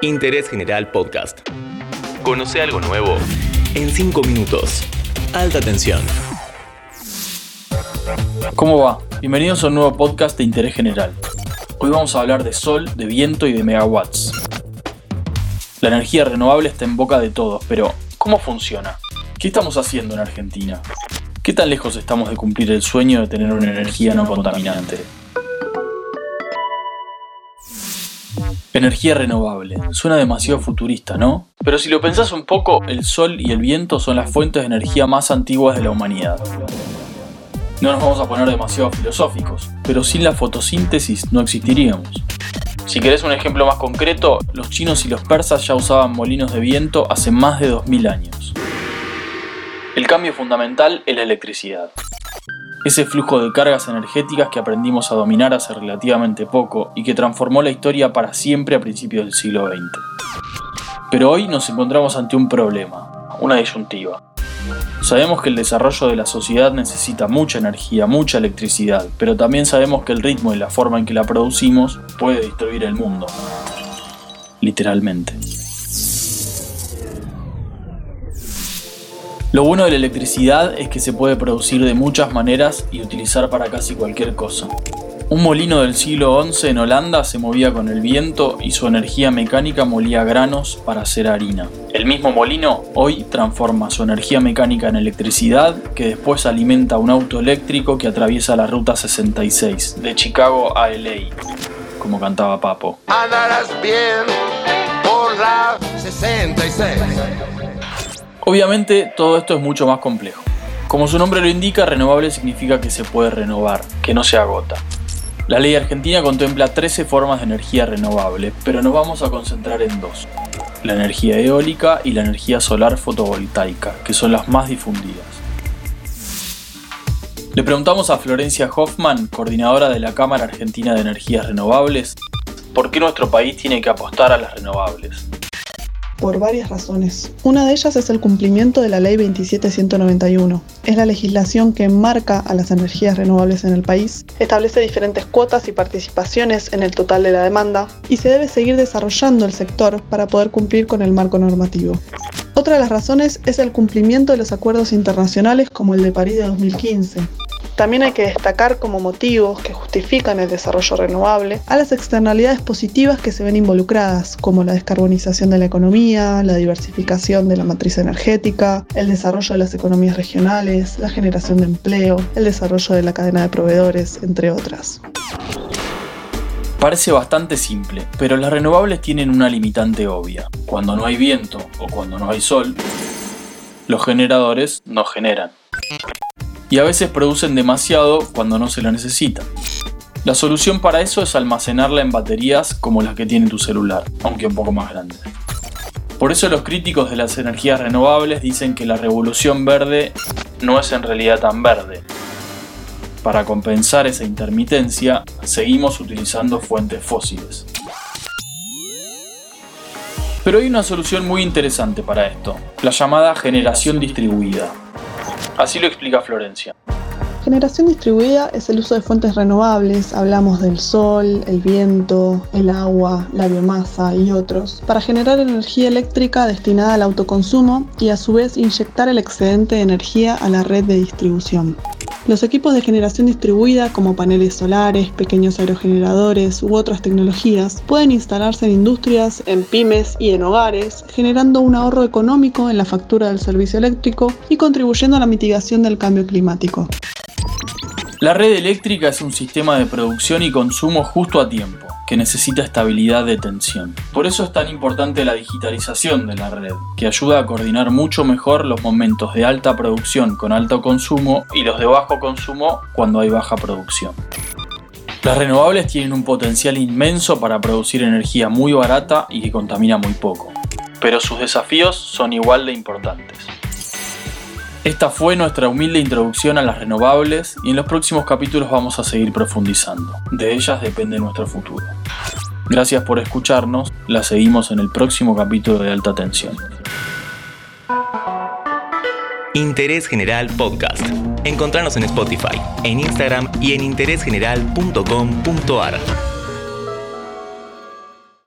Interés General Podcast. Conoce algo nuevo en 5 minutos. Alta tensión. ¿Cómo va? Bienvenidos a un nuevo podcast de Interés General. Hoy vamos a hablar de sol, de viento y de megawatts. La energía renovable está en boca de todos, pero ¿cómo funciona? ¿Qué estamos haciendo en Argentina? ¿Qué tan lejos estamos de cumplir el sueño de tener una energía no contaminante? Energía renovable. Suena demasiado futurista, ¿no? Pero si lo pensás un poco, el sol y el viento son las fuentes de energía más antiguas de la humanidad. No nos vamos a poner demasiado filosóficos, pero sin la fotosíntesis no existiríamos. Si querés un ejemplo más concreto, los chinos y los persas ya usaban molinos de viento hace más de 2000 años. El cambio fundamental es la electricidad ese flujo de cargas energéticas que aprendimos a dominar hace relativamente poco y que transformó la historia para siempre a principios del siglo XX. Pero hoy nos encontramos ante un problema, una disyuntiva. Sabemos que el desarrollo de la sociedad necesita mucha energía, mucha electricidad, pero también sabemos que el ritmo y la forma en que la producimos puede destruir el mundo. Literalmente. Lo bueno de la electricidad es que se puede producir de muchas maneras y utilizar para casi cualquier cosa. Un molino del siglo XI en Holanda se movía con el viento y su energía mecánica molía granos para hacer harina. El mismo molino hoy transforma su energía mecánica en electricidad que después alimenta un auto eléctrico que atraviesa la ruta 66 de Chicago a LA, como cantaba Papo. Andarás bien por la 66. Obviamente todo esto es mucho más complejo. Como su nombre lo indica, renovable significa que se puede renovar, que no se agota. La ley argentina contempla 13 formas de energía renovable, pero nos vamos a concentrar en dos. La energía eólica y la energía solar fotovoltaica, que son las más difundidas. Le preguntamos a Florencia Hoffman, coordinadora de la Cámara Argentina de Energías Renovables, por qué nuestro país tiene que apostar a las renovables por varias razones. Una de ellas es el cumplimiento de la Ley 27191. Es la legislación que enmarca a las energías renovables en el país, establece diferentes cuotas y participaciones en el total de la demanda y se debe seguir desarrollando el sector para poder cumplir con el marco normativo. Otra de las razones es el cumplimiento de los acuerdos internacionales como el de París de 2015, también hay que destacar como motivos que justifican el desarrollo renovable a las externalidades positivas que se ven involucradas, como la descarbonización de la economía, la diversificación de la matriz energética, el desarrollo de las economías regionales, la generación de empleo, el desarrollo de la cadena de proveedores, entre otras. Parece bastante simple, pero las renovables tienen una limitante obvia. Cuando no hay viento o cuando no hay sol, los generadores no generan y a veces producen demasiado cuando no se lo necesita. La solución para eso es almacenarla en baterías como las que tiene tu celular, aunque un poco más grandes. Por eso los críticos de las energías renovables dicen que la revolución verde no es en realidad tan verde. Para compensar esa intermitencia, seguimos utilizando fuentes fósiles. Pero hay una solución muy interesante para esto, la llamada generación distribuida. Así lo explica Florencia. Generación distribuida es el uso de fuentes renovables, hablamos del sol, el viento, el agua, la biomasa y otros, para generar energía eléctrica destinada al autoconsumo y a su vez inyectar el excedente de energía a la red de distribución. Los equipos de generación distribuida, como paneles solares, pequeños aerogeneradores u otras tecnologías, pueden instalarse en industrias, en pymes y en hogares, generando un ahorro económico en la factura del servicio eléctrico y contribuyendo a la mitigación del cambio climático. La red eléctrica es un sistema de producción y consumo justo a tiempo que necesita estabilidad de tensión. Por eso es tan importante la digitalización de la red, que ayuda a coordinar mucho mejor los momentos de alta producción con alto consumo y los de bajo consumo cuando hay baja producción. Las renovables tienen un potencial inmenso para producir energía muy barata y que contamina muy poco, pero sus desafíos son igual de importantes. Esta fue nuestra humilde introducción a las renovables y en los próximos capítulos vamos a seguir profundizando. De ellas depende nuestro futuro. Gracias por escucharnos, la seguimos en el próximo capítulo de Alta Tensión. Interés General Podcast. Encontrarnos en Spotify, en Instagram y en interésgeneral.com.ar.